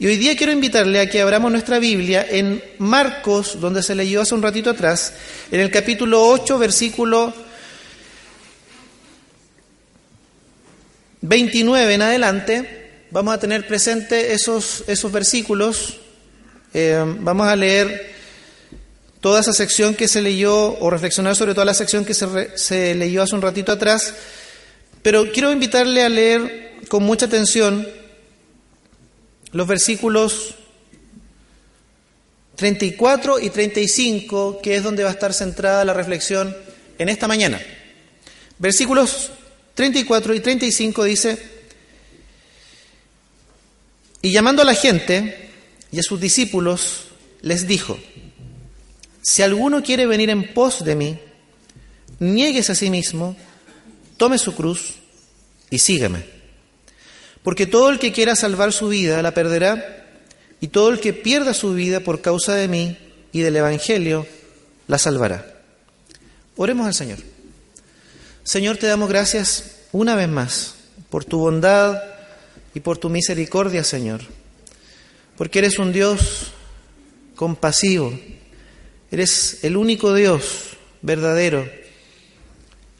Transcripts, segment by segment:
Y hoy día quiero invitarle a que abramos nuestra Biblia en Marcos, donde se leyó hace un ratito atrás, en el capítulo 8, versículo 29 en adelante. Vamos a tener presente esos, esos versículos. Eh, vamos a leer toda esa sección que se leyó o reflexionar sobre toda la sección que se, se leyó hace un ratito atrás. Pero quiero invitarle a leer con mucha atención los versículos 34 y 35, que es donde va a estar centrada la reflexión en esta mañana. Versículos 34 y 35 dice, y llamando a la gente y a sus discípulos, les dijo, si alguno quiere venir en pos de mí, niegues a sí mismo, tome su cruz y sígueme. Porque todo el que quiera salvar su vida la perderá, y todo el que pierda su vida por causa de mí y del Evangelio la salvará. Oremos al Señor. Señor, te damos gracias una vez más por tu bondad y por tu misericordia, Señor, porque eres un Dios compasivo, eres el único Dios verdadero,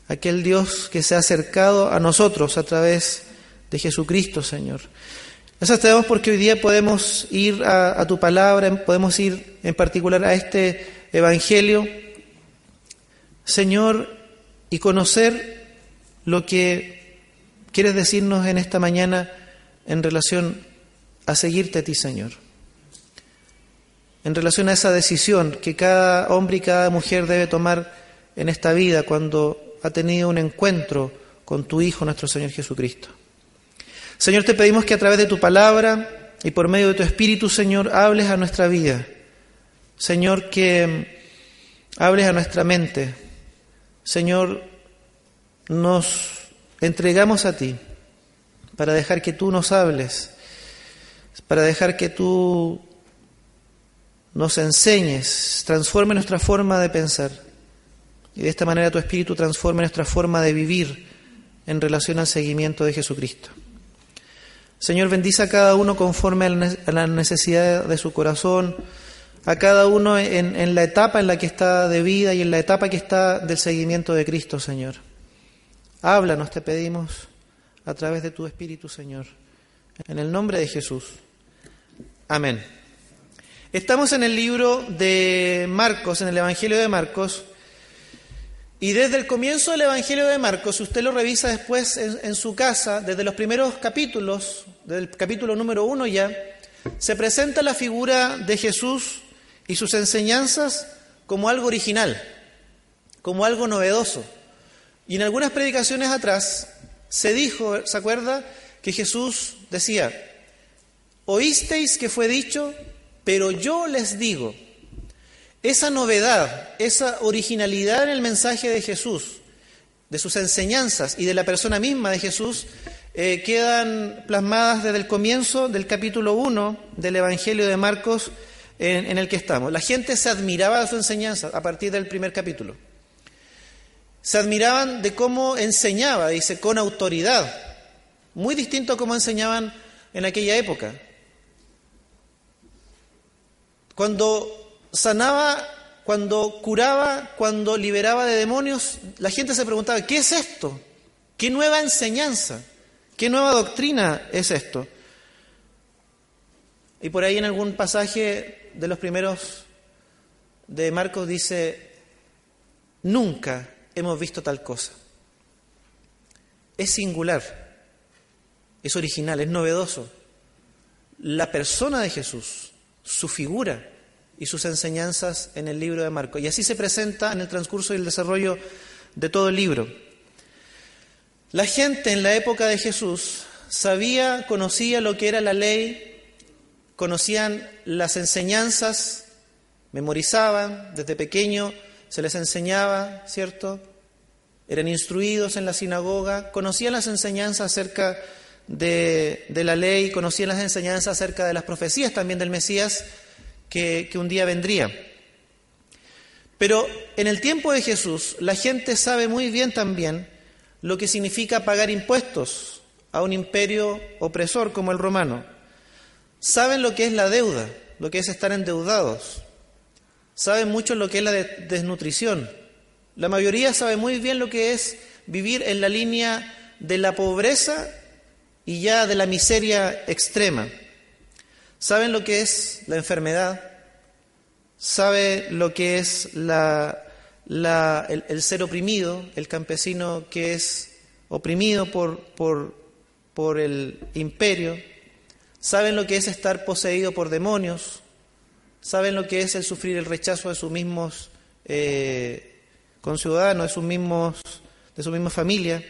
aquel Dios que se ha acercado a nosotros a través de de Jesucristo, Señor. Gracias te porque hoy día podemos ir a, tu palabra, podemos ir en particular a este Evangelio, Señor, y conocer lo que quieres decirnos en esta mañana en relación a seguirte a ti, Señor. En relación a esa decisión que cada hombre y cada mujer debe tomar en esta vida cuando ha tenido un encuentro con tu Hijo, nuestro Señor Jesucristo. Señor, te pedimos que a través de tu palabra y por medio de tu Espíritu, Señor, hables a nuestra vida. Señor, que hables a nuestra mente. Señor, nos entregamos a ti para dejar que tú nos hables, para dejar que tú nos enseñes, transforme nuestra forma de pensar. Y de esta manera tu Espíritu transforme nuestra forma de vivir en relación al seguimiento de Jesucristo. Señor, bendice a cada uno conforme a la necesidad de su corazón, a cada uno en, la etapa en la que está de vida y en la etapa que está del seguimiento de Cristo, Señor. Háblanos, te pedimos, a través de tu Espíritu, Señor. En el nombre de Jesús. Amén. Estamos en el libro de Marcos, en el Evangelio de Marcos, y desde el comienzo del Evangelio de Marcos, si usted lo revisa después en, su casa, desde los primeros capítulos, del capítulo número uno ya, se presenta la figura de Jesús y sus enseñanzas como algo original, como algo novedoso. Y en algunas predicaciones atrás se dijo, ¿se acuerda? Que Jesús decía, oísteis que fue dicho, pero yo les digo. Esa novedad, esa originalidad en el mensaje de Jesús, de sus enseñanzas y de la persona misma de Jesús, eh, quedan plasmadas desde el comienzo del capítulo 1 del Evangelio de Marcos en, en, el que estamos. La gente se admiraba de su enseñanza a partir del primer capítulo. Se admiraban de cómo enseñaba, dice, con autoridad, muy distinto a cómo enseñaban en aquella época. Cuando sanaba, cuando curaba, cuando liberaba de demonios, la gente se preguntaba, ¿qué es esto? ¿Qué nueva enseñanza? ¿Qué nueva doctrina es esto? Y por ahí en algún pasaje de los primeros de Marcos dice, nunca hemos visto tal cosa. Es singular, es original, es novedoso. La persona de Jesús, su figura, y sus enseñanzas en el libro de Marcos. Y así se presenta en el transcurso y el desarrollo de todo el libro. La gente en la época de Jesús sabía, conocía lo que era la ley, conocían las enseñanzas, memorizaban desde pequeño, se les enseñaba, ¿cierto? Eran instruidos en la sinagoga, conocían las enseñanzas acerca de, de la ley, conocían las enseñanzas acerca de las profecías también del Mesías, que, un día vendría. Pero en el tiempo de Jesús, la gente sabe muy bien también lo que significa pagar impuestos a un imperio opresor como el romano. saben lo que es la deuda, lo que es estar endeudados, saben mucho lo que es la desnutrición. La mayoría sabe muy bien lo que es vivir en la línea de la pobreza y ya de la miseria extrema. Saben lo que es la enfermedad, sabe lo que es la, el, ser oprimido, el campesino que es oprimido por, por, por el imperio, saben lo que es estar poseído por demonios, saben lo que es el sufrir el rechazo de sus mismos eh, conciudadanos, de sus mismos, de su misma familia.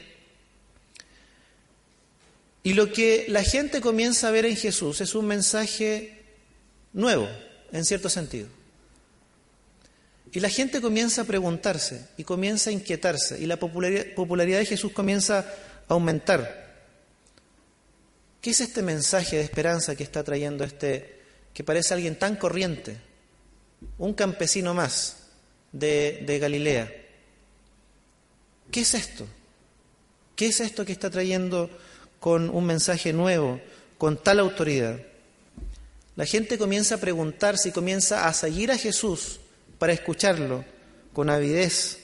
Y lo que la gente comienza a ver en Jesús es un mensaje nuevo, en cierto sentido. Y la gente comienza a preguntarse y comienza a inquietarse y la popularidad de Jesús comienza a aumentar. ¿Qué es este mensaje de esperanza que está trayendo este, que parece alguien tan corriente, un campesino más de, de Galilea? ¿Qué es esto? ¿Qué es esto que está trayendo con un mensaje nuevo, con tal autoridad? La gente comienza a preguntarse y comienza a seguir a Jesús para escucharlo con avidez,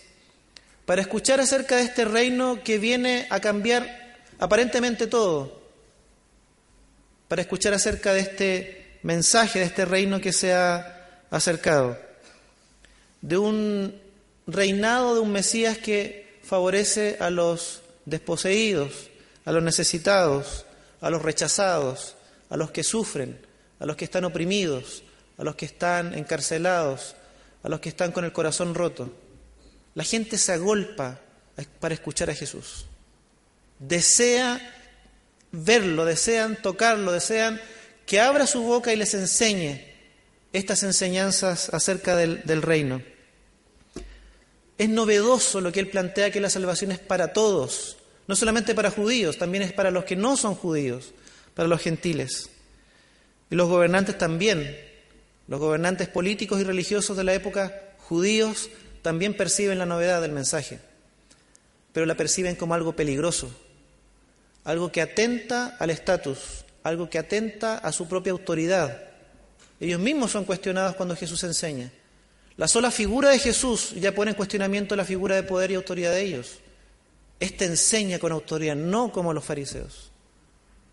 para escuchar acerca de este reino que viene a cambiar aparentemente todo, para escuchar acerca de este mensaje, de este reino que se ha acercado, de un reinado de un Mesías que favorece a los desposeídos, a los necesitados, a los rechazados, a los que sufren, a los que están oprimidos, a los que están encarcelados, a los que están con el corazón roto. La gente se agolpa para escuchar a Jesús. Desea verlo, desean tocarlo, desean que abra su boca y les enseñe estas enseñanzas acerca del, del reino. Es novedoso lo que él plantea que la salvación es para todos, no solamente para judíos, también es para los que no son judíos, para los gentiles. Y los gobernantes también los gobernantes políticos y religiosos de la época judíos también perciben la novedad del mensaje, pero la perciben como algo peligroso, algo que atenta al estatus, algo que atenta a su propia autoridad. Ellos mismos son cuestionados cuando Jesús enseña. La sola figura de Jesús ya pone en cuestionamiento la figura de poder y autoridad de ellos. Este enseña con autoridad, no como los fariseos,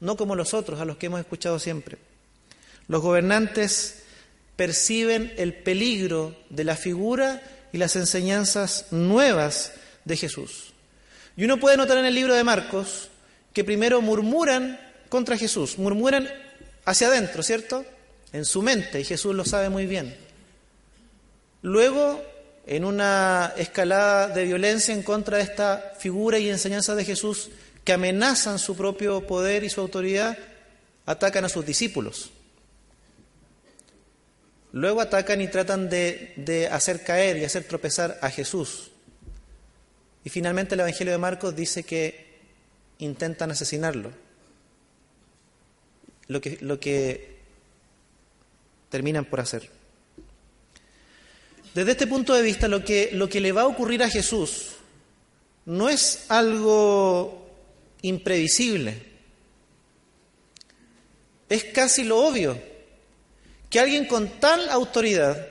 no como los otros a los que hemos escuchado siempre. Los gobernantes perciben el peligro de la figura y las enseñanzas nuevas de Jesús. Y uno puede notar en el libro de Marcos que primero murmuran contra Jesús, murmuran hacia adentro, ¿cierto? En su mente, y Jesús lo sabe muy bien. Luego, en una escalada de violencia en contra de esta figura y enseñanza de Jesús que amenazan su propio poder y su autoridad, atacan a sus discípulos. Luego atacan y tratan de, hacer caer y hacer tropezar a Jesús. Y finalmente el Evangelio de Marcos dice que intentan asesinarlo. Lo que, lo que terminan por hacer. Desde este punto de vista, lo que, lo que le va a ocurrir a Jesús no es algo imprevisible, es casi lo obvio que alguien con tal autoridad,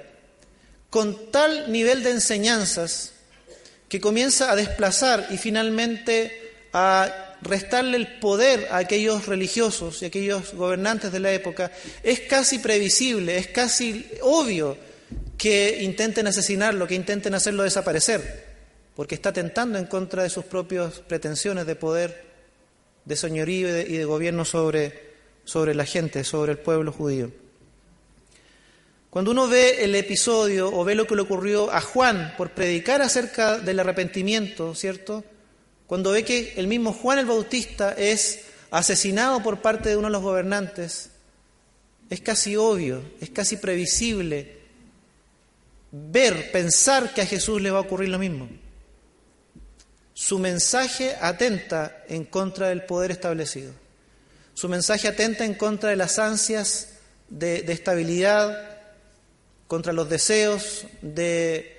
con tal nivel de enseñanzas, que comienza a desplazar y finalmente a restarle el poder a aquellos religiosos y aquellos gobernantes de la época, es casi previsible, es casi obvio que intenten asesinarlo, que intenten hacerlo desaparecer, porque está tentando en contra de sus propias pretensiones de poder, de señorío y de, gobierno sobre, sobre la gente, sobre el pueblo judío. Cuando uno ve el episodio o ve lo que le ocurrió a Juan por predicar acerca del arrepentimiento, ¿cierto? Cuando ve que el mismo Juan el Bautista es asesinado por parte de uno de los gobernantes, es casi obvio, es casi previsible ver, pensar que a Jesús le va a ocurrir lo mismo. Su mensaje atenta en contra del poder establecido. Su mensaje atenta en contra de las ansias de, estabilidad, contra los deseos de,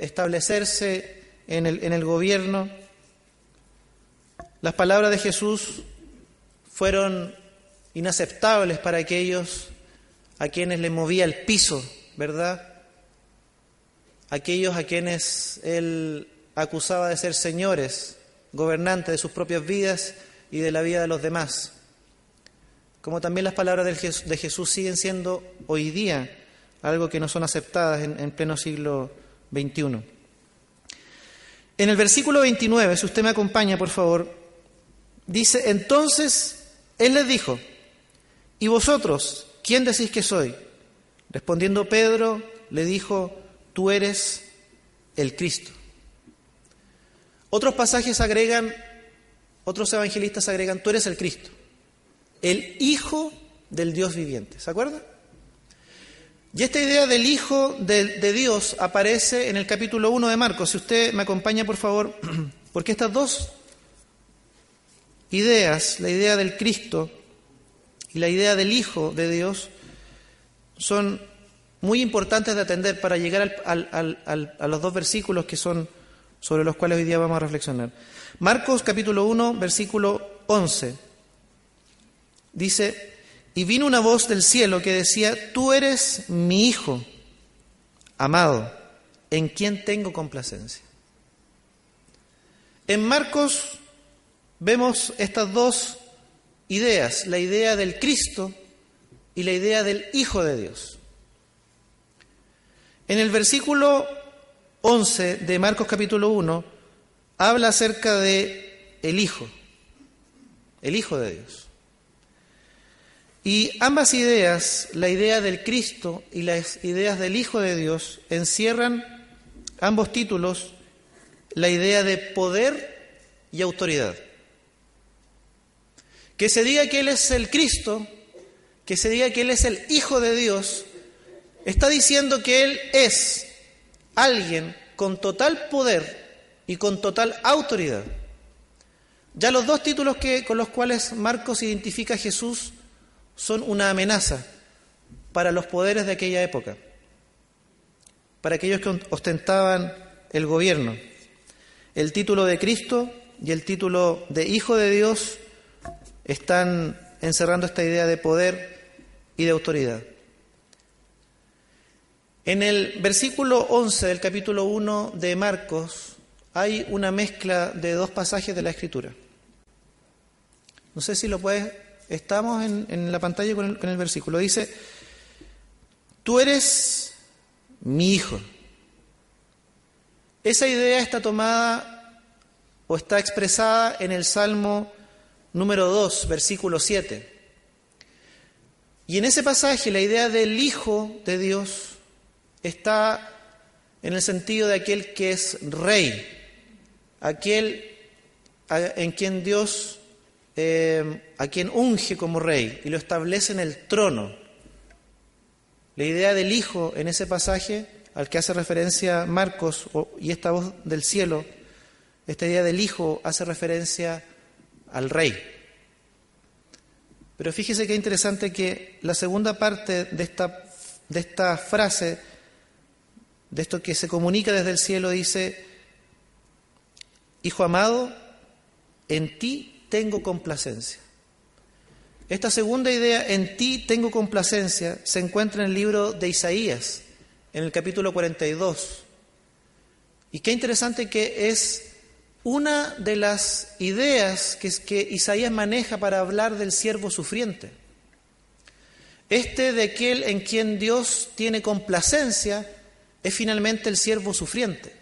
establecerse en el, en el gobierno. Las palabras de Jesús fueron inaceptables para aquellos a quienes le movía el piso, ¿verdad? Aquellos a quienes él acusaba de ser señores, gobernantes de sus propias vidas y de la vida de los demás. Como también las palabras de Jesús siguen siendo hoy día algo que no son aceptadas en, pleno siglo XXI. En el versículo 29, si usted me acompaña, por favor, dice, entonces Él les dijo, ¿y vosotros quién decís que soy? Respondiendo Pedro, le dijo, tú eres el Cristo. Otros pasajes agregan, otros evangelistas agregan, tú eres el Cristo, el Hijo del Dios viviente. ¿Se acuerdan? Y esta idea del Hijo de, Dios aparece en el capítulo 1 de Marcos. Si usted me acompaña, por favor, porque estas dos ideas, la idea del Cristo y la idea del Hijo de Dios, son muy importantes de atender para llegar a los dos versículos que son sobre los cuales hoy día vamos a reflexionar. Marcos capítulo 1, versículo 11. Dice, y vino una voz del cielo que decía, tú eres mi hijo, amado, en quien tengo complacencia. En Marcos vemos estas dos ideas, la idea del Cristo y la idea del Hijo de Dios. En el versículo 11 de Marcos capítulo 1 habla acerca de el Hijo, el Hijo de Dios. Y ambas ideas, la idea del Cristo y las ideas del Hijo de Dios, encierran ambos títulos la idea de poder y autoridad. Que se diga que Él es el Cristo, que se diga que Él es el Hijo de Dios, está diciendo que Él es alguien con total poder y con total autoridad. Ya los dos títulos que, con los cuales Marcos identifica a Jesús son una amenaza para los poderes de aquella época, para aquellos que ostentaban el gobierno. El título de Cristo y el título de Hijo de Dios están encerrando esta idea de poder y de autoridad. En el versículo 11 del capítulo 1 de Marcos hay una mezcla de dos pasajes de la Escritura. No sé si lo puedes... Estamos en, la pantalla con el, con el versículo. Dice, tú eres mi hijo. Esa idea está tomada o está expresada en el Salmo número 2, versículo 7. Y en ese pasaje la idea del Hijo de Dios está en el sentido de aquel que es rey, aquel en quien Dios, eh, a quien unge como rey y lo establece en el trono. La idea del Hijo en ese pasaje al que hace referencia Marcos y esta voz del cielo, esta idea del Hijo hace referencia al Rey. Pero fíjese qué interesante que la segunda parte de esta, de esta frase de esto que se comunica desde el cielo, dice, Hijo amado, en ti tengo complacencia. Esta segunda idea, en ti tengo complacencia, se encuentra en el libro de Isaías, en el capítulo 42. Y qué interesante que es una de las ideas que, Isaías maneja para hablar del siervo sufriente. Este de aquel en quien Dios tiene complacencia es finalmente el siervo sufriente.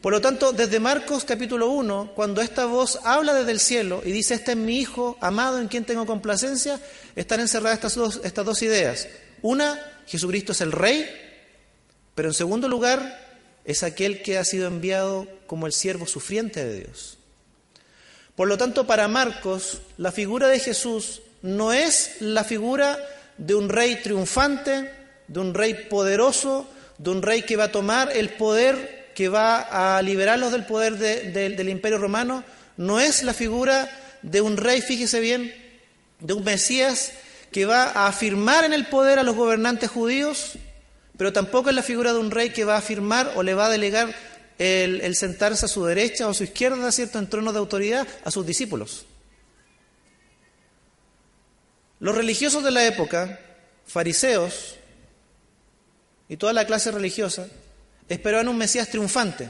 Por lo tanto, desde Marcos capítulo 1, cuando esta voz habla desde el cielo y dice, este es mi Hijo amado en quien tengo complacencia, están encerradas estas dos, estas dos ideas. Una, Jesucristo es el Rey, pero en segundo lugar, es aquel que ha sido enviado como el siervo sufriente de Dios. Por lo tanto, para Marcos, la figura de Jesús no es la figura de un rey triunfante, de un rey poderoso, de un rey que va a tomar el poder, que va a liberarlos del poder del imperio romano, no es la figura de un rey, fíjese bien, de un Mesías que va a afirmar en el poder a los gobernantes judíos, pero tampoco es la figura de un rey que va a afirmar o le va a delegar el, sentarse a su derecha o a su izquierda, ¿cierto?, en trono de autoridad a sus discípulos. Los religiosos de la época, fariseos y toda la clase religiosa, esperaban un Mesías triunfante,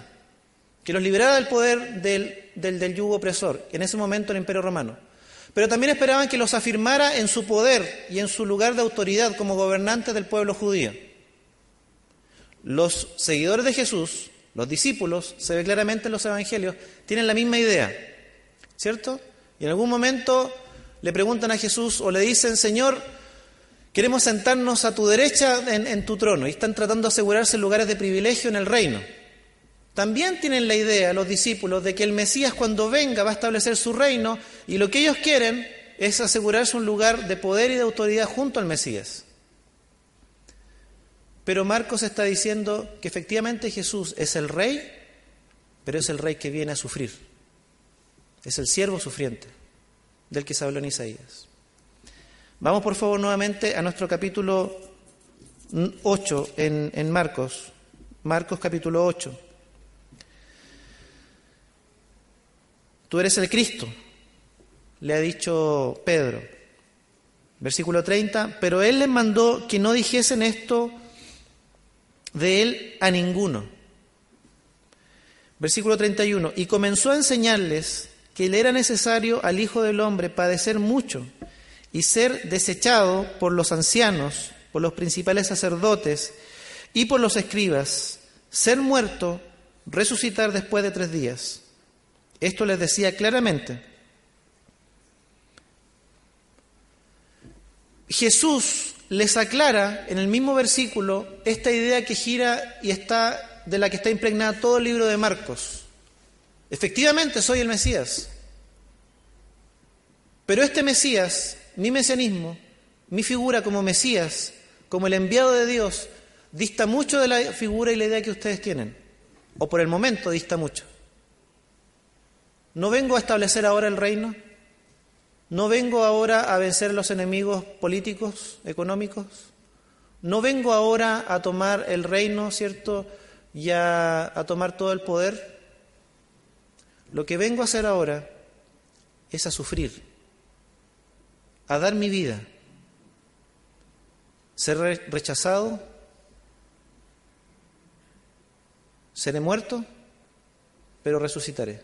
que los liberara del poder del, del, yugo opresor, en ese momento el Imperio Romano. Pero también esperaban que los afirmara en su poder y en su lugar de autoridad como gobernantes del pueblo judío. Los seguidores de Jesús, los discípulos, se ve claramente en los evangelios, tienen la misma idea, ¿cierto? Y en algún momento le preguntan a Jesús o le dicen, Señor, queremos sentarnos a tu derecha en, tu trono, y están tratando de asegurarse lugares de privilegio en el reino. También tienen la idea los discípulos de que el Mesías cuando venga va a establecer su reino y lo que ellos quieren es asegurarse un lugar de poder y de autoridad junto al Mesías. Pero Marcos está diciendo que efectivamente Jesús es el rey, pero es el rey que viene a sufrir. Es el siervo sufriente del que se habló en Isaías. Vamos por favor nuevamente a nuestro capítulo 8 en, Marcos. Marcos capítulo 8. Tú eres el Cristo, le ha dicho Pedro. Versículo 30, pero él les mandó que no dijesen esto de él a ninguno. Versículo 31, y comenzó a enseñarles que le era necesario al Hijo del Hombre padecer mucho y ser desechado por los ancianos, por los principales sacerdotes y por los escribas, ser muerto, resucitar después de tres días. Esto les decía claramente. Jesús les aclara en el mismo versículo esta idea que gira y está de la que está impregnada todo el libro de Marcos. Efectivamente soy el Mesías. Pero este Mesías, mi mesianismo, mi figura como Mesías, como el enviado de Dios, dista mucho de la figura y la idea que ustedes tienen. O por el momento dista mucho. No vengo a establecer ahora el reino, no vengo ahora a vencer a los enemigos políticos, económicos. No vengo ahora a tomar el reino, ¿cierto? Y a, tomar todo el poder. Lo que vengo a hacer ahora es a sufrir, a dar mi vida, ser rechazado, seré muerto, pero resucitaré.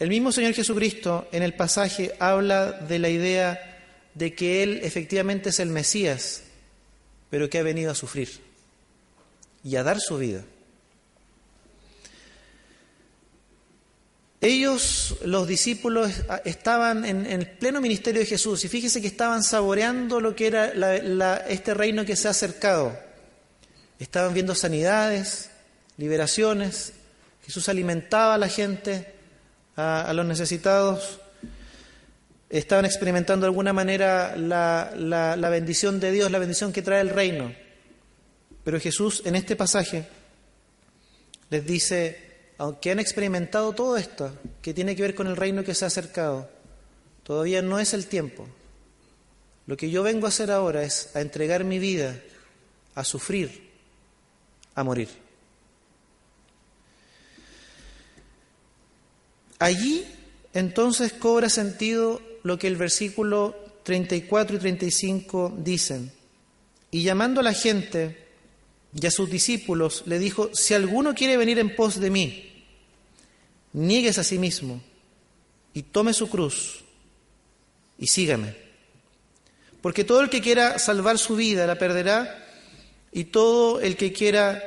El mismo Señor Jesucristo en el pasaje habla de la idea de que Él efectivamente es el Mesías, pero que ha venido a sufrir y a dar su vida. Ellos, los discípulos, estaban en, el pleno ministerio de Jesús y fíjese que estaban saboreando lo que era este reino que se ha acercado. Estaban viendo sanidades, liberaciones, Jesús alimentaba a la gente, a, los necesitados, estaban experimentando de alguna manera la, la bendición de Dios, la bendición que trae el reino. Pero Jesús en este pasaje les dice, aunque han experimentado todo esto, que tiene que ver con el reino que se ha acercado, todavía no es el tiempo. Lo que yo vengo a hacer ahora es a entregar mi vida, a sufrir, a morir. Allí entonces cobra sentido lo que el versículo 34 y 35 dicen. Y llamando a la gente y a sus discípulos, le dijo, si alguno quiere venir en pos de mí, niegues a sí mismo y tome su cruz y sígame. Porque todo el que quiera salvar su vida la perderá y todo el que quiera,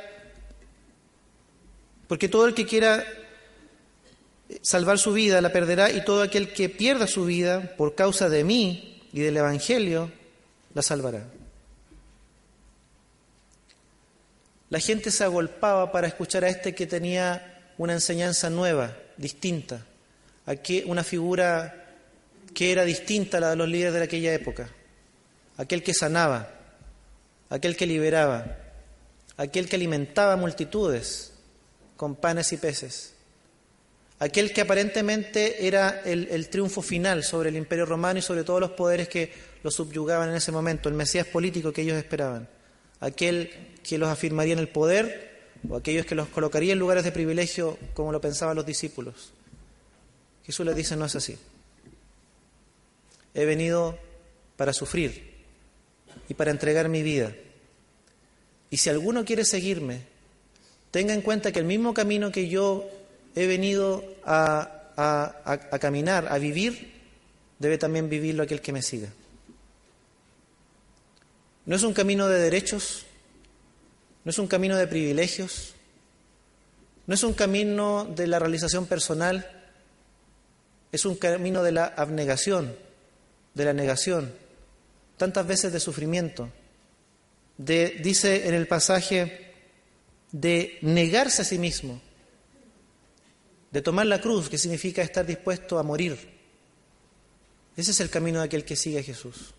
porque todo el que quiera salvar su vida la perderá y todo aquel que pierda su vida por causa de mí y del Evangelio la salvará. La gente se agolpaba para escuchar a este que tenía una enseñanza nueva, distinta, aquí una figura que era distinta a la de los líderes de aquella época, aquel que sanaba, aquel que liberaba, aquel que alimentaba multitudes con panes y peces. Aquel que aparentemente era el, triunfo final sobre el imperio romano y sobre todos los poderes que lo subyugaban en ese momento, el Mesías político que ellos esperaban, aquel que los afirmaría en el poder o aquellos que los colocaría en lugares de privilegio como lo pensaban los discípulos. Jesús les dice no es así. he venido para sufrir y para entregar mi vida. Y si alguno quiere seguirme, tenga en cuenta que el mismo camino que yo he venido a, a, caminar, a vivir, debe también vivirlo aquel que me siga. No es un camino de derechos, no es un camino de privilegios, no es un camino de la realización personal, es un camino de la abnegación, de la negación, tantas veces de sufrimiento, de, dice en el pasaje, de negarse a sí mismo, de tomar la cruz, que significa estar dispuesto a morir. Ese es el camino de aquel que sigue a Jesús.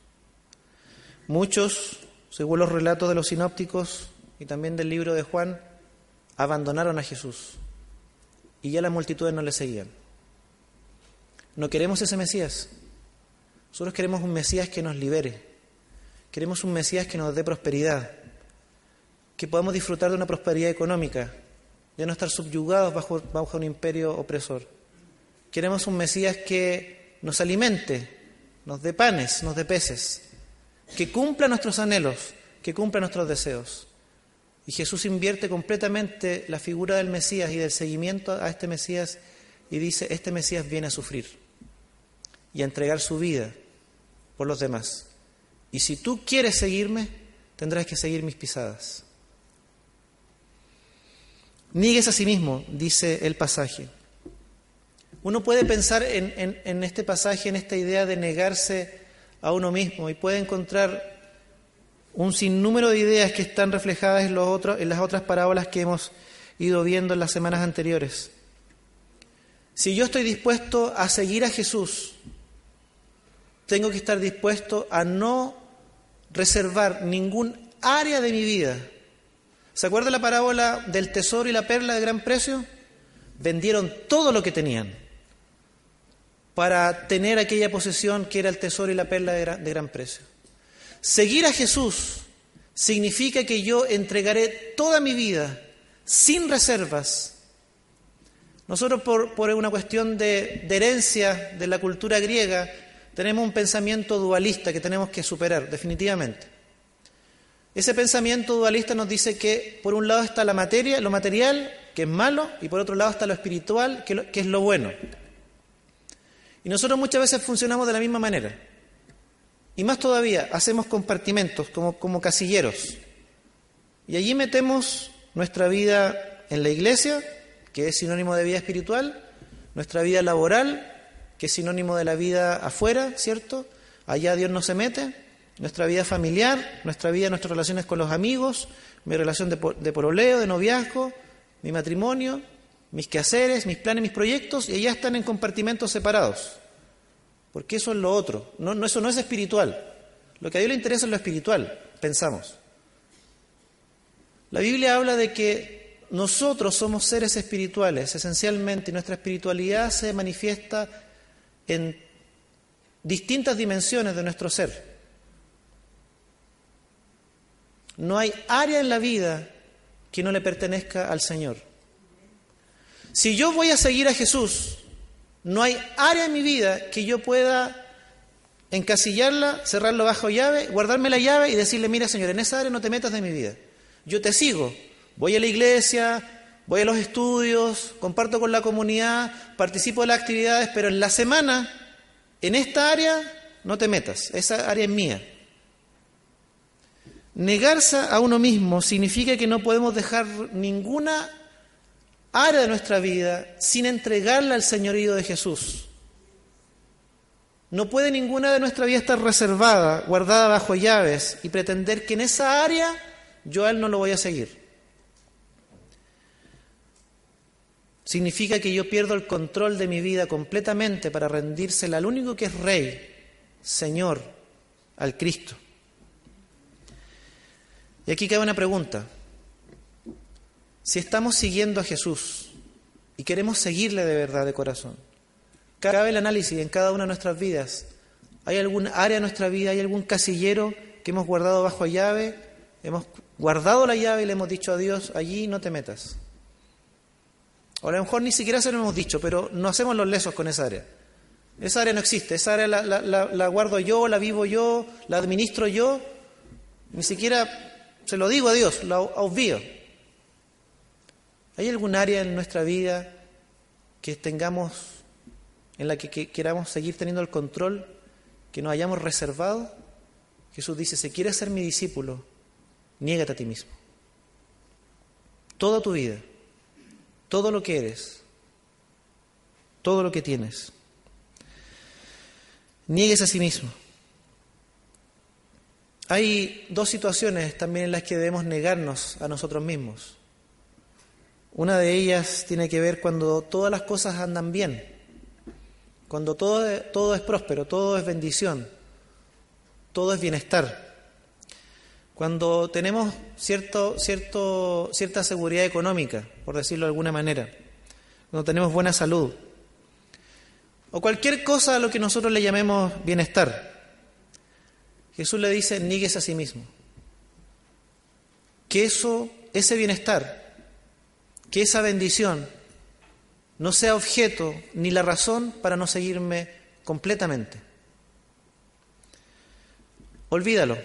Muchos, según los relatos de los sinópticos y también del libro de Juan, abandonaron a Jesús y ya las multitudes no le seguían. No queremos ese Mesías. Nosotros queremos un Mesías que nos libere. Queremos un Mesías que nos dé prosperidad. Que podamos disfrutar de una prosperidad económica, de no estar subyugados bajo, bajo un imperio opresor. Queremos un Mesías que nos alimente, nos dé panes, nos dé peces, que cumpla nuestros anhelos, que cumpla nuestros deseos. Y Jesús invierte completamente la figura del Mesías y del seguimiento a este Mesías y dice, este Mesías viene a sufrir y a entregar su vida por los demás. Y si tú quieres seguirme, tendrás que seguir mis pisadas. Niegues a sí mismo, dice el pasaje. Uno puede pensar en, en, este pasaje, en esta idea de negarse a uno mismo y puede encontrar un sinnúmero de ideas que están reflejadas en, los otros, en las otras parábolas que hemos ido viendo en las semanas anteriores. Si yo estoy dispuesto a seguir a Jesús, tengo que estar dispuesto a no reservar ningún área de mi vida ¿Se acuerda la parábola del tesoro y la perla de gran precio? Vendieron todo lo que tenían para tener aquella posesión que era el tesoro y la perla de gran, precio. Seguir a Jesús significa que yo entregaré toda mi vida sin reservas. Nosotros por, por una cuestión de, de herencia de la cultura griega tenemos un pensamiento dualista que tenemos que superar definitivamente. Ese pensamiento dualista nos dice que por un lado está la materia, lo material, que es malo, y por otro lado está lo espiritual, que, es lo bueno. Y nosotros muchas veces funcionamos de la misma manera. Y más todavía, hacemos compartimentos como, como casilleros. Y allí metemos nuestra vida en la iglesia, que es sinónimo de vida espiritual, nuestra vida laboral, que es sinónimo de la vida afuera, ¿cierto? Allá Dios no se mete nuestra vida familiar, nuestra vida, nuestras relaciones con los amigos, mi relación de, de poroleo, de noviazgo, mi matrimonio, mis quehaceres, mis planes, mis proyectos, y ya están en compartimentos separados. Porque eso es lo otro, no, no, eso no es espiritual. Lo que a Dios le interesa es lo espiritual, pensamos. La Biblia habla de que nosotros somos seres espirituales, esencialmente, y nuestra espiritualidad se manifiesta en distintas dimensiones de nuestro ser. No hay área en la vida que no le pertenezca al Señor. Si yo voy a seguir a Jesús, no hay área en mi vida que yo pueda encasillarla, cerrarlo bajo llave, guardarme la llave y decirle, mira Señor, en esa área no te metas de mi vida. Yo te sigo, voy a la iglesia, voy a los estudios, comparto con la comunidad, participo de las actividades, pero en la semana, en esta área, no te metas, esa área es mía. Negarse a uno mismo significa que no podemos dejar ninguna área de nuestra vida sin entregarla al señorío de Jesús. No puede ninguna de nuestra vida estar reservada, guardada bajo llaves y pretender que en esa área yo a Él no lo voy a seguir. Significa que yo pierdo el control de mi vida completamente para rendírsela al único que es Rey, Señor, al Cristo. Y aquí queda una pregunta. Si estamos siguiendo a Jesús y queremos seguirle de verdad, de corazón, cabe el análisis en cada una de nuestras vidas. ¿Hay algún área de nuestra vida, hay algún casillero que hemos guardado bajo llave? Hemos guardado la llave y le hemos dicho a Dios, allí no te metas. O a lo mejor ni siquiera se lo hemos dicho, pero no hacemos los lesos con esa área. Esa área no existe, esa área la, la, guardo yo, la vivo yo, la administro yo, ni siquiera se lo digo a Dios, la obvio. ¿Hay algún área en nuestra vida que tengamos, en la que, queramos seguir teniendo el control, que nos hayamos reservado? Jesús dice, si quieres ser mi discípulo, niégate a ti mismo. Toda tu vida, todo lo que eres, todo lo que tienes. Niegues a sí mismo. Hay dos situaciones también en las que debemos negarnos a nosotros mismos. Una de ellas tiene que ver cuando todas las cosas andan bien, cuando todo, todo es próspero, todo es bendición, todo es bienestar. Cuando tenemos cierto, cierto, cierta seguridad económica, por decirlo de alguna manera, cuando tenemos buena salud, o cualquier cosa a lo que nosotros le llamemos bienestar. Jesús le dice, níguese a sí mismo. Que eso, ese bienestar, que esa bendición no sea objeto ni la razón para no seguirme completamente. Olvídalo,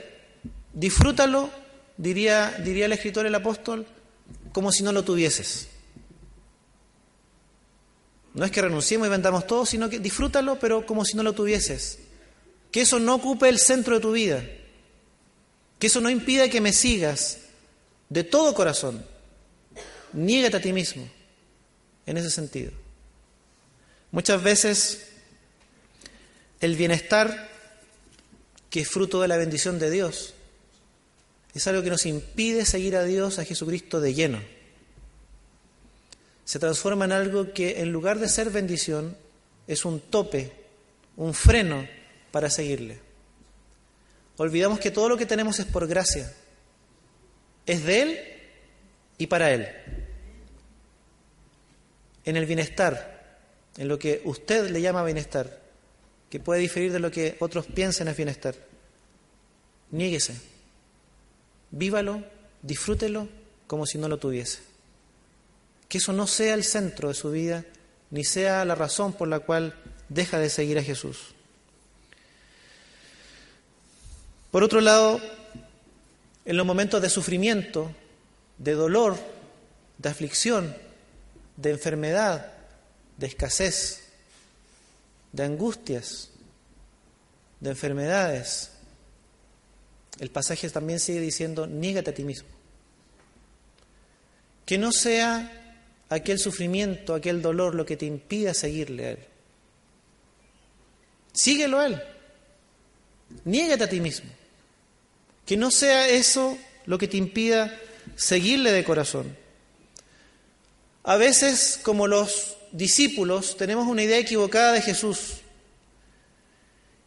disfrútalo, diría, diría el escritor, el apóstol, como si no lo tuvieses. No es que renunciemos y vendamos todo, sino que disfrútalo, pero como si no lo tuvieses. Que eso no ocupe el centro de tu vida. Que eso no impida que me sigas de todo corazón. Niégate a ti mismo en ese sentido. Muchas veces el bienestar que es fruto de la bendición de Dios es algo que nos impide seguir a Dios, a Jesucristo de lleno se transforma en algo que en lugar de ser bendición es un tope, un freno para seguirle. Olvidamos que todo lo que tenemos es por gracia, es de Él y para Él. En el bienestar, en lo que usted le llama bienestar, que puede diferir de lo que otros piensen es bienestar, niéguese, vívalo, disfrútelo como si no lo tuviese. Que eso no sea el centro de su vida, ni sea la razón por la cual deja de seguir a Jesús. Por otro lado, en los momentos de sufrimiento, de dolor, de aflicción, de enfermedad, de escasez, de angustias, de enfermedades, el pasaje también sigue diciendo, niégate a ti mismo. Que no sea aquel sufrimiento, aquel dolor, lo que te impida seguirle a Él. Síguelo a Él. Niégate a ti mismo. Que no sea eso lo que te impida seguirle de corazón. A veces, como los discípulos, tenemos una idea equivocada de Jesús.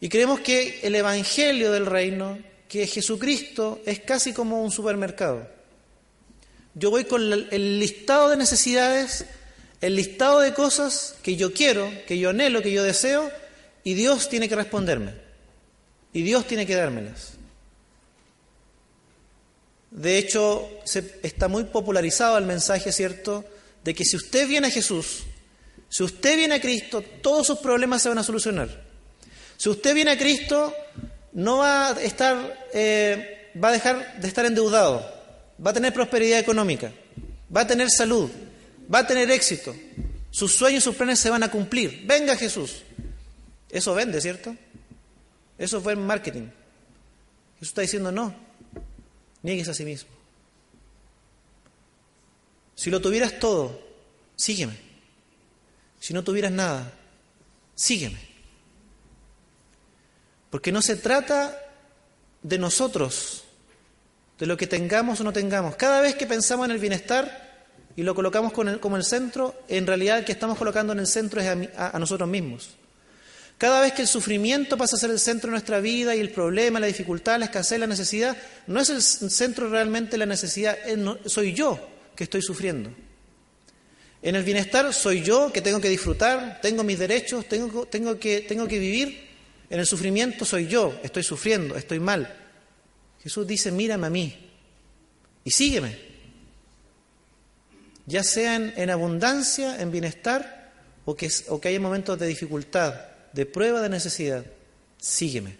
Y creemos que el Evangelio del Reino, que Jesucristo es casi como un supermercado yo voy con el listado de necesidades, el listado de cosas que yo quiero, que yo anhelo, que yo deseo, y Dios tiene que responderme. Y Dios tiene que dármelas. De hecho, se, está muy popularizado el mensaje, ¿cierto?, de que si usted viene a Jesús, si usted viene a Cristo, todos sus problemas se van a solucionar. Si usted viene a Cristo, no va a estar, eh, va a dejar de estar endeudado, va a tener prosperidad económica, va a tener salud, va a tener éxito, sus sueños, sus planes se van a cumplir. Venga Jesús. Eso vende, ¿cierto? Eso es buen marketing. Jesús está diciendo no, niegues a sí mismo. Si lo tuvieras todo, sígueme. Si no tuvieras nada, sígueme. Porque no se trata de nosotros, de lo que tengamos o no tengamos. Cada vez que pensamos en el bienestar y lo colocamos como el centro, en realidad el que estamos colocando en el centro es a, nosotros mismos. Cada vez que el sufrimiento pasa a ser el centro de nuestra vida y el problema, la dificultad, la escasez, la necesidad, no es el centro realmente la necesidad, soy yo que estoy sufriendo. En el bienestar soy yo que tengo que disfrutar, tengo mis derechos, tengo, que, tengo que vivir. En el sufrimiento soy yo, estoy sufriendo, estoy mal. Jesús dice, mírame a mí y sígueme. Ya sea en, abundancia, en bienestar, o que, o que haya momentos de dificultad, de prueba, de necesidad, sígueme.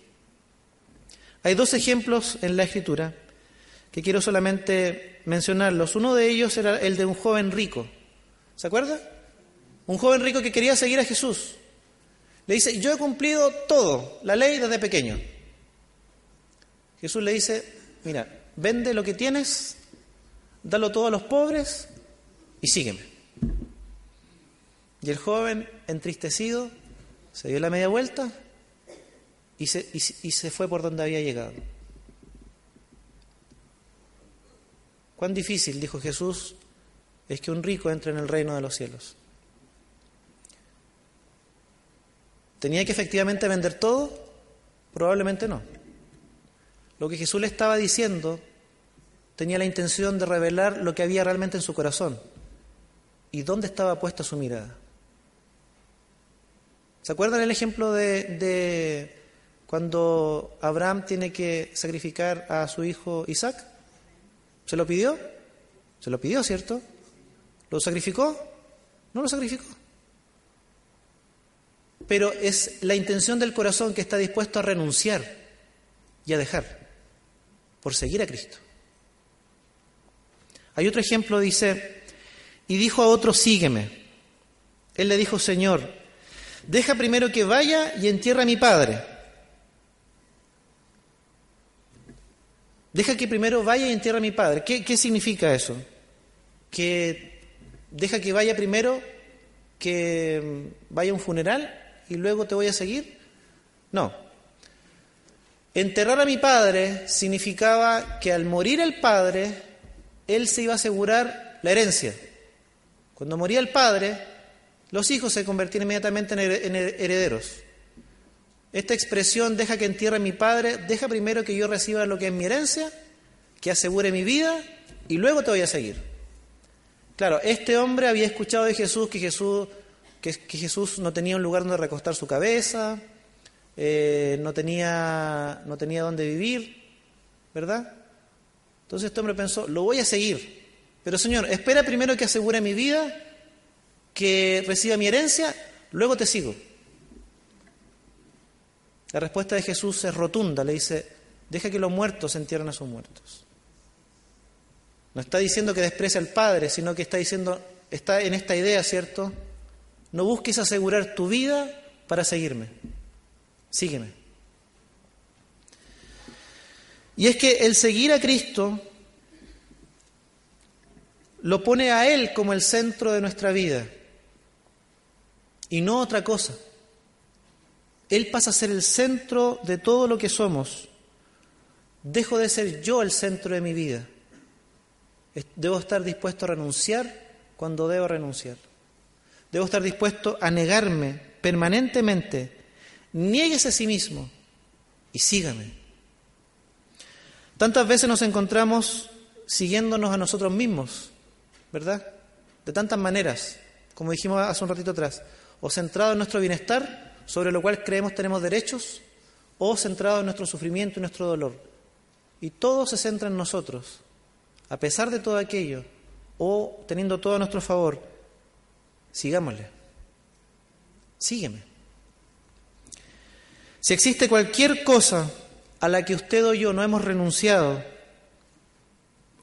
Hay dos ejemplos en la escritura que quiero solamente mencionarlos. Uno de ellos era el de un joven rico. ¿Se acuerda? Un joven rico que quería seguir a Jesús. Le dice, yo he cumplido todo, la ley desde pequeño. Jesús le dice, mira, vende lo que tienes, dalo todo a los pobres y sígueme. Y el joven, entristecido, se dio la media vuelta y se, y, se fue por donde había llegado. Cuán difícil, dijo Jesús, es que un rico entre en el reino de los cielos. ¿Tenía que efectivamente vender todo? Probablemente no. Lo que Jesús le estaba diciendo tenía la intención de revelar lo que había realmente en su corazón y dónde estaba puesta su mirada. ¿Se acuerdan el ejemplo de, cuando Abraham tiene que sacrificar a su hijo Isaac? ¿Se lo pidió? Se lo pidió, ¿cierto? ¿Lo sacrificó? No lo sacrificó. Pero es la intención del corazón que está dispuesto a renunciar y a dejar por seguir a Cristo. Hay otro ejemplo, dice, y dijo a otro, sígueme. Él le dijo, Señor, deja primero que vaya y entierra a mi padre. Deja que primero vaya y entierra a mi padre. ¿Qué, qué significa eso? Que deja que vaya primero, que vaya a un funeral y luego te voy a seguir. No, Enterrar a mi padre significaba que al morir el padre, él se iba a asegurar la herencia. Cuando moría el padre, los hijos se convertían inmediatamente en herederos. Esta expresión, deja que entierre mi padre, deja primero que yo reciba lo que es mi herencia, que asegure mi vida y luego te voy a seguir. Claro, este hombre había escuchado de Jesús que Jesús, que Jesús no tenía un lugar donde recostar su cabeza, eh, no, tenía, no tenía dónde vivir, ¿verdad? Entonces este hombre pensó, lo voy a seguir, pero Señor, espera primero que asegure mi vida, que reciba mi herencia, luego te sigo. La respuesta de Jesús es rotunda, le dice, deja que los muertos entierren a sus muertos. No está diciendo que desprecie al Padre, sino que está diciendo, está en esta idea, ¿cierto? No busques asegurar tu vida para seguirme. Sígueme. Y es que el seguir a Cristo lo pone a Él como el centro de nuestra vida y no otra cosa. Él pasa a ser el centro de todo lo que somos. Dejo de ser yo el centro de mi vida. Debo estar dispuesto a renunciar cuando debo renunciar. Debo estar dispuesto a negarme permanentemente Niéguese a sí mismo y sígame. Tantas veces nos encontramos siguiéndonos a nosotros mismos, ¿verdad? De tantas maneras, como dijimos hace un ratito atrás, o centrado en nuestro bienestar, sobre lo cual creemos tenemos derechos, o centrado en nuestro sufrimiento y nuestro dolor. Y todo se centra en nosotros. A pesar de todo aquello, o teniendo todo a nuestro favor, sigámosle. Sígueme. Si existe cualquier cosa a la que usted o yo no hemos renunciado,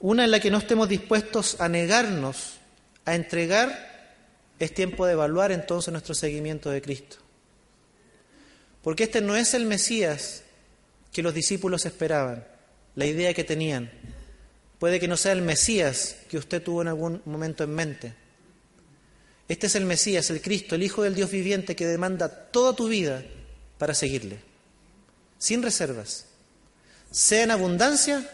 una en la que no estemos dispuestos a negarnos, a entregar, es tiempo de evaluar entonces nuestro seguimiento de Cristo. Porque este no es el Mesías que los discípulos esperaban, la idea que tenían. Puede que no sea el Mesías que usted tuvo en algún momento en mente. Este es el Mesías, el Cristo, el Hijo del Dios viviente que demanda toda tu vida para seguirle, sin reservas, sea en abundancia,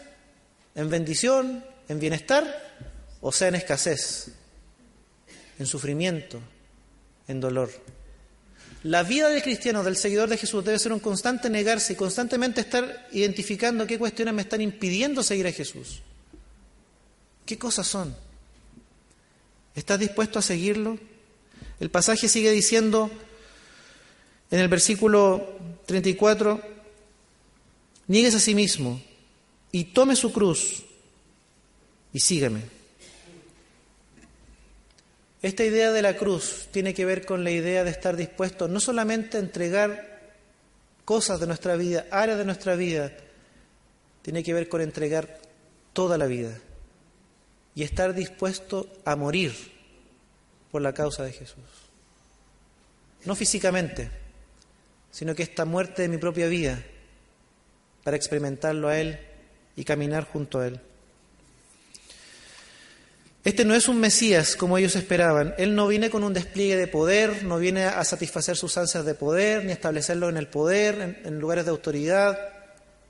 en bendición, en bienestar, o sea en escasez, en sufrimiento, en dolor. La vida del cristiano, del seguidor de Jesús, debe ser un constante negarse y constantemente estar identificando qué cuestiones me están impidiendo seguir a Jesús. ¿Qué cosas son? ¿Estás dispuesto a seguirlo? El pasaje sigue diciendo, en el versículo 34, niegues a sí mismo y tome su cruz y sígame. Esta idea de la cruz tiene que ver con la idea de estar dispuesto no solamente a entregar cosas de nuestra vida, áreas de nuestra vida, tiene que ver con entregar toda la vida y estar dispuesto a morir por la causa de Jesús. No físicamente, sino que esta muerte de mi propia vida para experimentarlo a Él y caminar junto a Él. Este no es un Mesías como ellos esperaban. Él no viene con un despliegue de poder, no viene a satisfacer sus ansias de poder, ni a establecerlo en el poder, en, lugares de autoridad.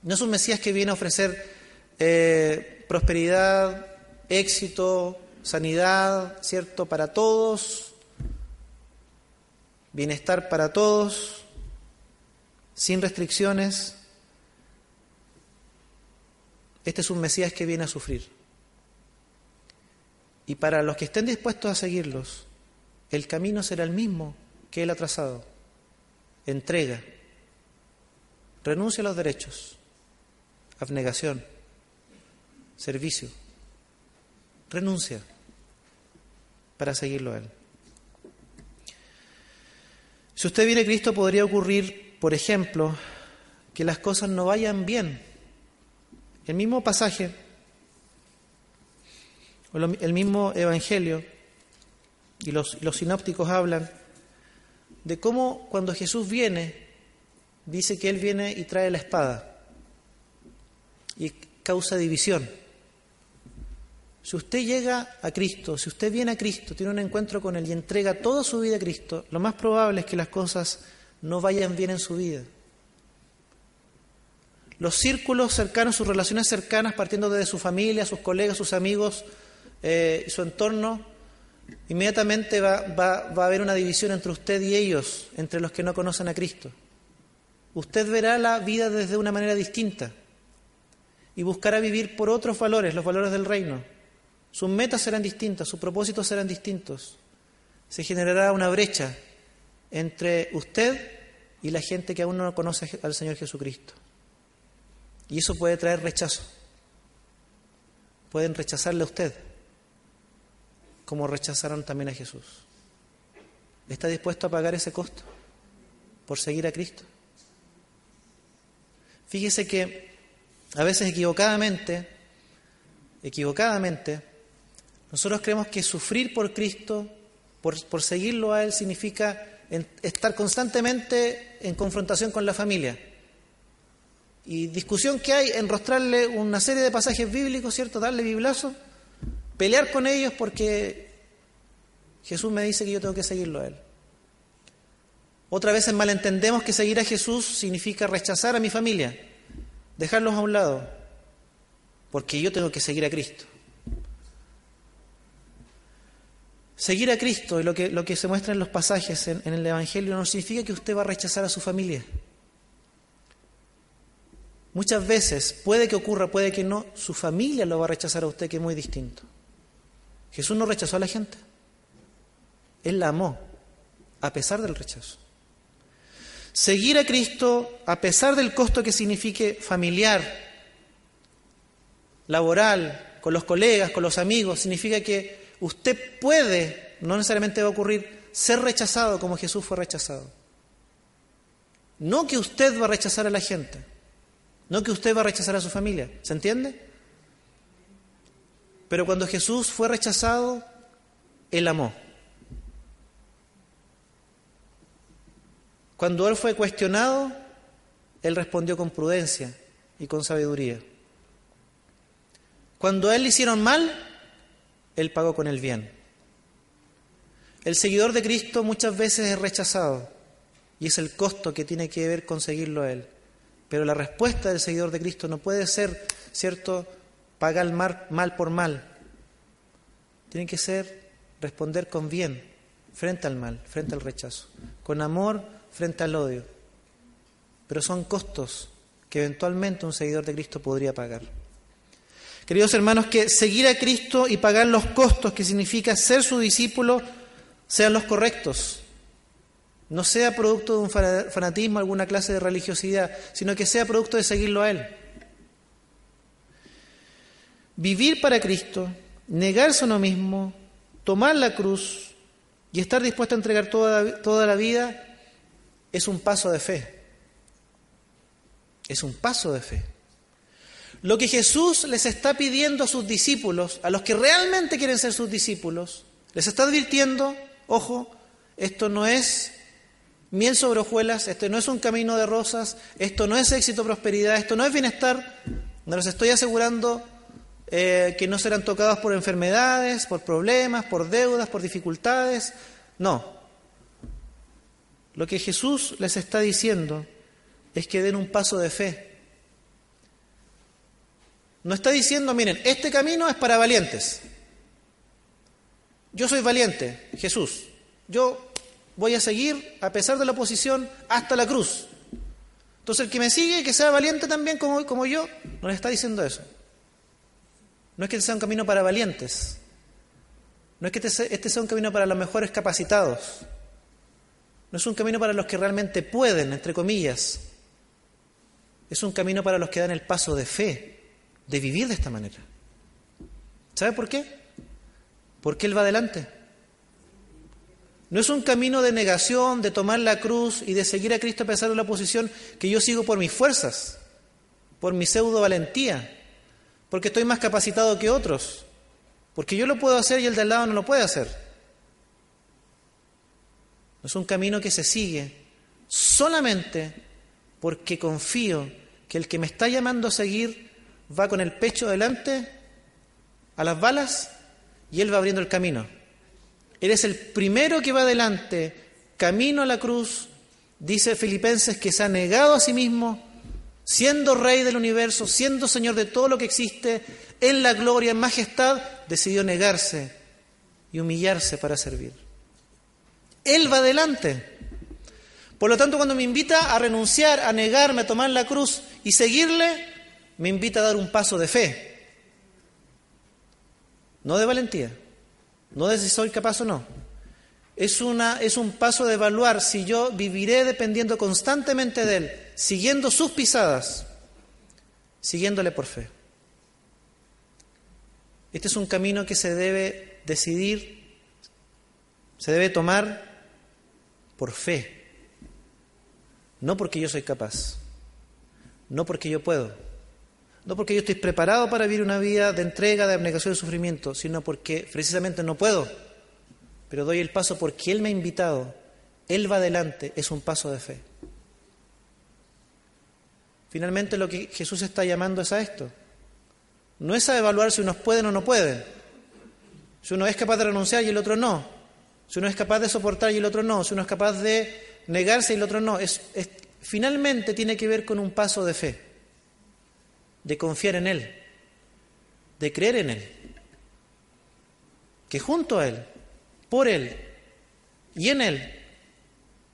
No es un Mesías que viene a ofrecer eh, prosperidad, éxito, sanidad, ¿cierto?, para todos, bienestar para todos, sin restricciones. Este es un Mesías que viene a sufrir. Y para los que estén dispuestos a seguirlos, el camino será el mismo que Él ha trazado. Entrega, renuncia a los derechos, abnegación, servicio. Renuncia para seguirlo a Él. Si usted viene a Cristo podría ocurrir, por ejemplo, que las cosas no vayan bien. El mismo pasaje el mismo Evangelio y los, sinópticos hablan de cómo cuando Jesús viene, dice que Él viene y trae la espada y causa división. Si usted llega a Cristo, si usted viene a Cristo, tiene un encuentro con Él y entrega toda su vida a Cristo, lo más probable es que las cosas no vayan bien en su vida. Los círculos cercanos, sus relaciones cercanas, partiendo desde su familia, sus colegas, sus amigos, eh, su entorno, inmediatamente va, va, va a haber una división entre usted y ellos, entre los que no conocen a Cristo. Usted verá la vida desde una manera distinta y buscará vivir por otros valores, los valores del reino. Sus metas serán distintas, sus propósitos serán distintos. Se generará una brecha entre usted y la gente que aún no conoce al Señor Jesucristo. Y eso puede traer rechazo. Pueden rechazarle a usted como rechazaron también a Jesús. ¿Está dispuesto a pagar ese costo por seguir a Cristo? Fíjese que a veces equivocadamente, equivocadamente, nosotros creemos que sufrir por Cristo, por, seguirlo a Él, significa estar constantemente en confrontación con la familia. Y discusión que hay, enrostrarle una serie de pasajes bíblicos, ¿cierto? Darle biblazo pelear con ellos porque Jesús me dice que yo tengo que seguirlo a Él. Otra vez malentendemos que seguir a Jesús significa rechazar a mi familia, dejarlos a un lado, porque yo tengo que seguir a Cristo. Seguir a Cristo y lo que, lo que se muestra en los pasajes en el Evangelio no significa que usted va a rechazar a su familia. Muchas veces, puede que ocurra, puede que no, su familia lo va a rechazar a usted, que es muy distinto. Jesús no rechazó a la gente. Él la amó, a pesar del rechazo. Seguir a Cristo, a pesar del costo que signifique familiar, laboral, con los colegas, con los amigos, significa que usted puede, no necesariamente va a ocurrir, ser rechazado como Jesús fue rechazado. No que usted va a rechazar a la gente, no que usted va a rechazar a su familia, ¿se entiende? Pero cuando Jesús fue rechazado, Él amó. Cuando Él fue cuestionado, Él respondió con prudencia y con sabiduría. Cuando a Él le hicieron mal, Él pagó con el bien. El seguidor de Cristo muchas veces es rechazado y es el costo que tiene que ver conseguirlo a Él. Pero la respuesta del seguidor de Cristo no puede ser, ¿cierto?, pagar mal, mal por mal. Tiene que ser responder con bien frente al mal, frente al rechazo, con amor frente al odio. Pero son costos que eventualmente un seguidor de Cristo podría pagar. Queridos hermanos, que seguir a Cristo y pagar los costos que significa ser su discípulo sean los correctos. No sea producto de un fanatismo, alguna clase de religiosidad, sino que sea producto de seguirlo a Él. Vivir para Cristo, negarse a uno mismo, tomar la cruz, Y estar dispuesto a entregar toda, toda la vida es un paso de fe. Es un paso de fe. Lo que Jesús les está pidiendo a sus discípulos, a los que realmente quieren ser sus discípulos, les está advirtiendo, ojo, esto no es miel sobre hojuelas, esto no es un camino de rosas, esto no es éxito, prosperidad, esto no es bienestar. No les estoy asegurando eh, que no serán tocados por enfermedades, por problemas, por deudas, por dificultades. No. Lo que Jesús les está diciendo es que den un paso de fe. No está diciendo, miren, este camino es para valientes. Yo soy valiente, Jesús. Yo voy a seguir, a pesar de la oposición, hasta la cruz. Entonces el que me sigue, que sea valiente también como, como yo, no le está diciendo eso. No es que este sea un camino para valientes. No es que este, este sea un camino para los mejores capacitados. No es un camino para los que realmente pueden, entre comillas. Es un camino para los que dan el paso de fe, de vivir de esta manera. ¿Sabe por qué? Porque Él va adelante. No es un camino de negación, de tomar la cruz y de seguir a Cristo a pesar de la oposición que yo sigo por mis fuerzas, por mi pseudo valentía, porque estoy más capacitado que otros, porque yo lo puedo hacer y el de al lado no lo puede hacer. No es un camino que se sigue solamente porque confío que el que me está llamando a seguir va con el pecho delante a las balas y él va abriendo el camino. Él es el primero que va adelante, camino a la cruz, dice Filipenses que se ha negado a sí mismo, siendo rey del universo, siendo señor de todo lo que existe, en la gloria, en majestad, decidió negarse y humillarse para servir. Él va adelante. Por lo tanto, cuando me invita a renunciar, a negarme, a tomar la cruz y seguirle, me invita a dar un paso de fe, no de valentía, no de si soy capaz o no. Es, una, es un paso de evaluar si yo viviré dependiendo constantemente de Él, siguiendo sus pisadas, siguiéndole por fe. Este es un camino que se debe decidir, se debe tomar por fe, no porque yo soy capaz, no porque yo puedo, no porque yo estoy preparado para vivir una vida de entrega, de abnegación y sufrimiento, sino porque precisamente no puedo, pero doy el paso porque Él me ha invitado, Él va adelante, es un paso de fe. Finalmente lo que Jesús está llamando es a esto. No es a evaluar si unos pueden o no pueden. Si uno es capaz de renunciar y el otro no. Si uno es capaz de soportar y el otro no. Si uno es capaz de negarse y el otro no. Es, finalmente tiene que ver con un paso de fe de confiar en Él, de creer en Él, que junto a Él, por Él y en Él,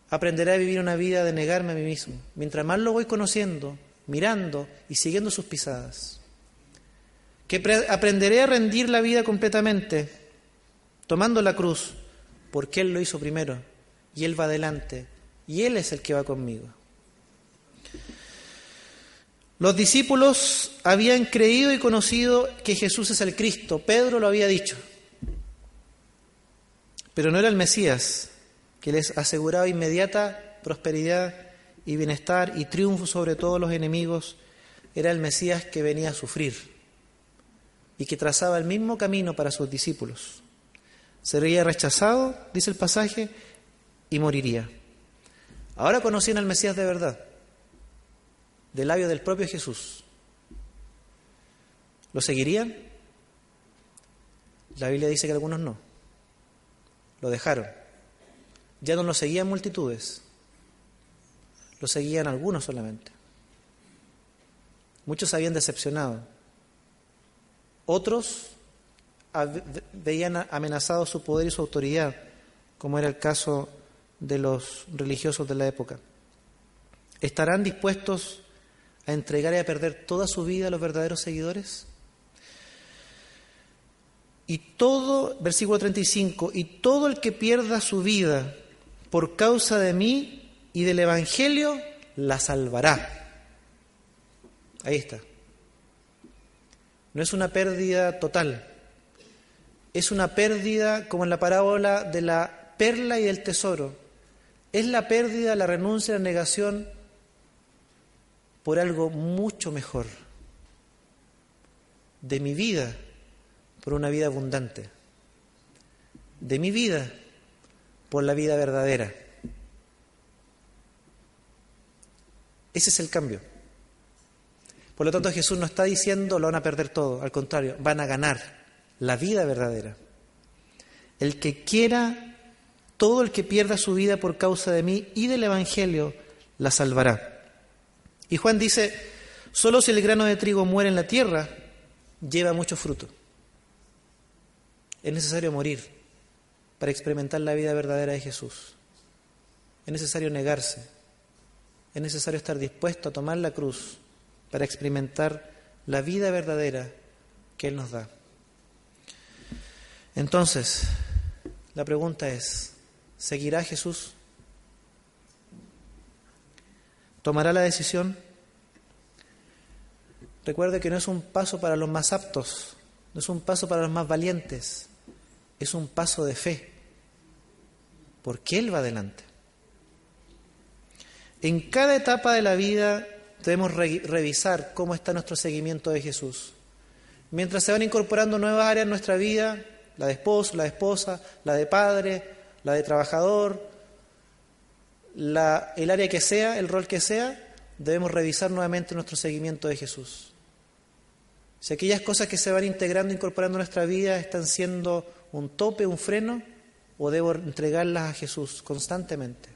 aprenderé a vivir una vida de negarme a mí mismo, mientras más lo voy conociendo, mirando y siguiendo sus pisadas. Que aprenderé a rendir la vida completamente, tomando la cruz, porque Él lo hizo primero y Él va adelante y Él es el que va conmigo. Los discípulos habían creído y conocido que Jesús es el Cristo, Pedro lo había dicho, pero no era el Mesías que les aseguraba inmediata prosperidad y bienestar y triunfo sobre todos los enemigos, era el Mesías que venía a sufrir y que trazaba el mismo camino para sus discípulos. Sería rechazado, dice el pasaje, y moriría. Ahora conocían al Mesías de verdad del labio del propio Jesús. ¿Lo seguirían? La Biblia dice que algunos no. Lo dejaron. Ya no lo seguían multitudes. Lo seguían algunos solamente. Muchos habían decepcionado. Otros veían amenazado su poder y su autoridad, como era el caso de los religiosos de la época. ¿Estarán dispuestos a entregar y a perder toda su vida a los verdaderos seguidores? Y todo, versículo 35, y todo el que pierda su vida por causa de mí y del Evangelio, la salvará. Ahí está. No es una pérdida total, es una pérdida como en la parábola de la perla y del tesoro es la pérdida, la renuncia, la negación por algo mucho mejor, de mi vida por una vida abundante, de mi vida por la vida verdadera. Ese es el cambio. Por lo tanto, Jesús no está diciendo lo van a perder todo, al contrario, van a ganar la vida verdadera. El que quiera, todo el que pierda su vida por causa de mí y del Evangelio, la salvará. Y Juan dice, solo si el grano de trigo muere en la tierra, lleva mucho fruto. Es necesario morir para experimentar la vida verdadera de Jesús. Es necesario negarse. Es necesario estar dispuesto a tomar la cruz para experimentar la vida verdadera que Él nos da. Entonces, la pregunta es, ¿seguirá Jesús? ¿Tomará la decisión? Recuerde que no es un paso para los más aptos, no es un paso para los más valientes, es un paso de fe, porque Él va adelante. En cada etapa de la vida debemos revisar cómo está nuestro seguimiento de Jesús. Mientras se van incorporando nuevas áreas en nuestra vida, la de esposo, la de esposa, la de padre, la de trabajador, el área que sea, el rol que sea, debemos revisar nuevamente nuestro seguimiento de Jesús. Si aquellas cosas que se van integrando, incorporando en nuestra vida están siendo un tope, un freno, o debo entregarlas a Jesús constantemente.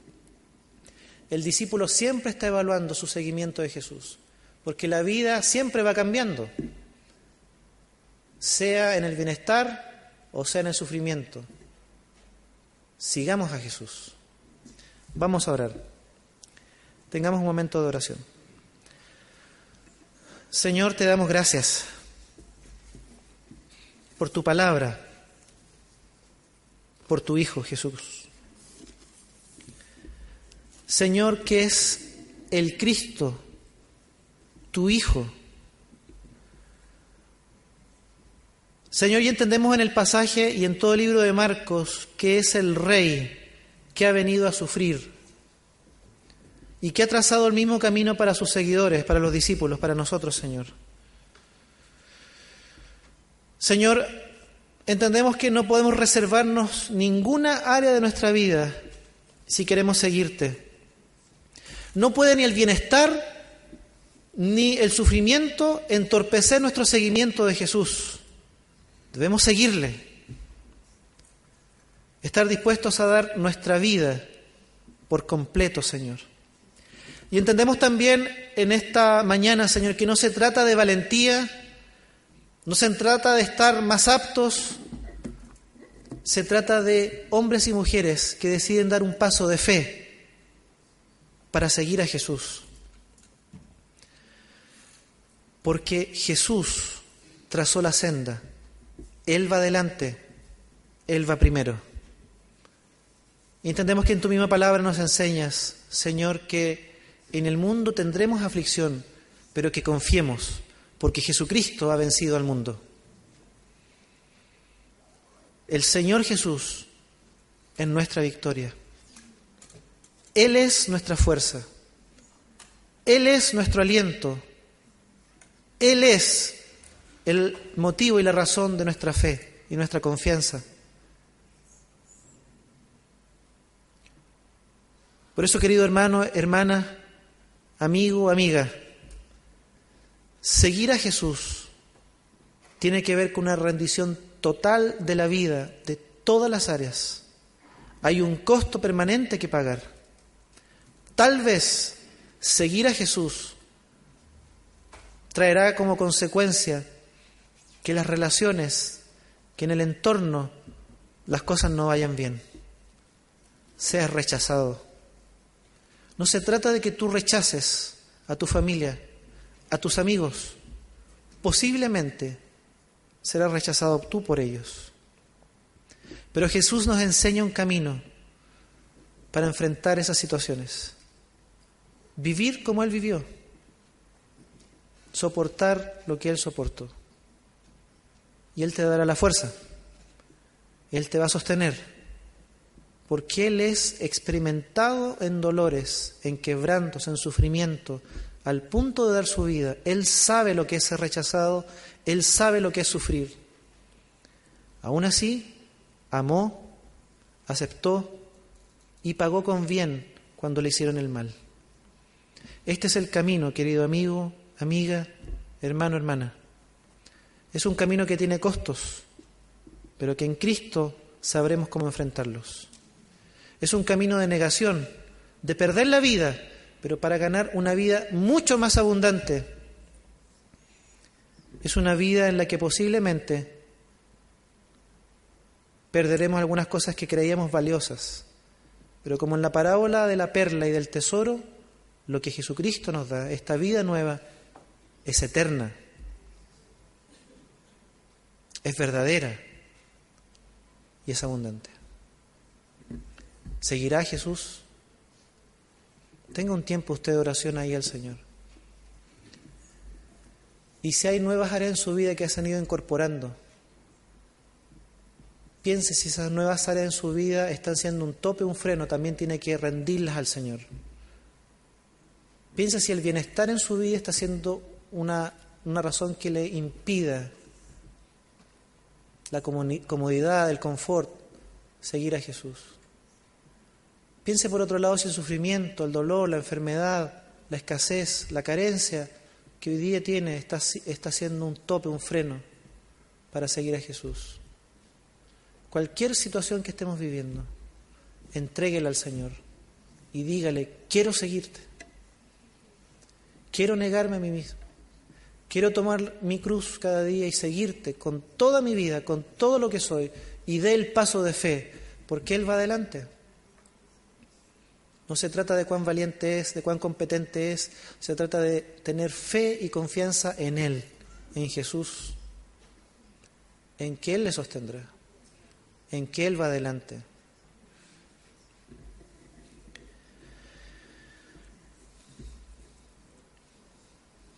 El discípulo siempre está evaluando su seguimiento de Jesús, porque la vida siempre va cambiando, sea en el bienestar o sea en el sufrimiento. Sigamos a Jesús. Vamos a orar. Tengamos un momento de oración. Señor, te damos gracias por tu palabra, por tu Hijo Jesús. Señor, que es el Cristo, tu Hijo. Señor, y entendemos en el pasaje y en todo el libro de Marcos que es el Rey que ha venido a sufrir y que ha trazado el mismo camino para sus seguidores, para los discípulos, para nosotros, Señor. Señor, entendemos que no podemos reservarnos ninguna área de nuestra vida si queremos seguirte. No puede ni el bienestar ni el sufrimiento entorpecer nuestro seguimiento de Jesús. Debemos seguirle. Estar dispuestos a dar nuestra vida por completo, Señor. Y entendemos también en esta mañana, Señor, que no se trata de valentía, no se trata de estar más aptos, se trata de hombres y mujeres que deciden dar un paso de fe para seguir a Jesús. Porque Jesús trazó la senda, Él va adelante, Él va primero. Entendemos que en tu misma palabra nos enseñas, Señor, que en el mundo tendremos aflicción, pero que confiemos, porque Jesucristo ha vencido al mundo. El Señor Jesús es nuestra victoria. Él es nuestra fuerza. Él es nuestro aliento. Él es el motivo y la razón de nuestra fe y nuestra confianza. Por eso, querido hermano, hermana, amigo, amiga, seguir a Jesús tiene que ver con una rendición total de la vida, de todas las áreas. Hay un costo permanente que pagar. Tal vez seguir a Jesús traerá como consecuencia que las relaciones, que en el entorno las cosas no vayan bien, seas rechazado. No se trata de que tú rechaces a tu familia, a tus amigos. Posiblemente serás rechazado tú por ellos. Pero Jesús nos enseña un camino para enfrentar esas situaciones vivir como Él vivió, soportar lo que Él soportó. Y Él te dará la fuerza, Él te va a sostener, porque Él es experimentado en dolores, en quebrantos, en sufrimiento, al punto de dar su vida. Él sabe lo que es ser rechazado, Él sabe lo que es sufrir. Aún así, amó, aceptó y pagó con bien cuando le hicieron el mal. Este es el camino, querido amigo, amiga, hermano, hermana. Es un camino que tiene costos, pero que en Cristo sabremos cómo enfrentarlos. Es un camino de negación, de perder la vida, pero para ganar una vida mucho más abundante. Es una vida en la que posiblemente perderemos algunas cosas que creíamos valiosas, pero como en la parábola de la perla y del tesoro, lo que Jesucristo nos da, esta vida nueva, es eterna, es verdadera y es abundante. ¿Seguirá Jesús? Tenga un tiempo usted de oración ahí al Señor. Y si hay nuevas áreas en su vida que se han ido incorporando, piense si esas nuevas áreas en su vida están siendo un tope, un freno, también tiene que rendirlas al Señor. Piense si el bienestar en su vida está siendo una, una razón que le impida la comodidad, el confort, seguir a Jesús. Piense por otro lado si el sufrimiento, el dolor, la enfermedad, la escasez, la carencia que hoy día tiene está, está siendo un tope, un freno para seguir a Jesús. Cualquier situación que estemos viviendo, entréguela al Señor y dígale, quiero seguirte, quiero negarme a mí mismo, quiero tomar mi cruz cada día y seguirte con toda mi vida, con todo lo que soy, y dé el paso de fe, porque Él va adelante. No se trata de cuán valiente es, de cuán competente es, se trata de tener fe y confianza en Él, en Jesús, en que Él le sostendrá, en que Él va adelante.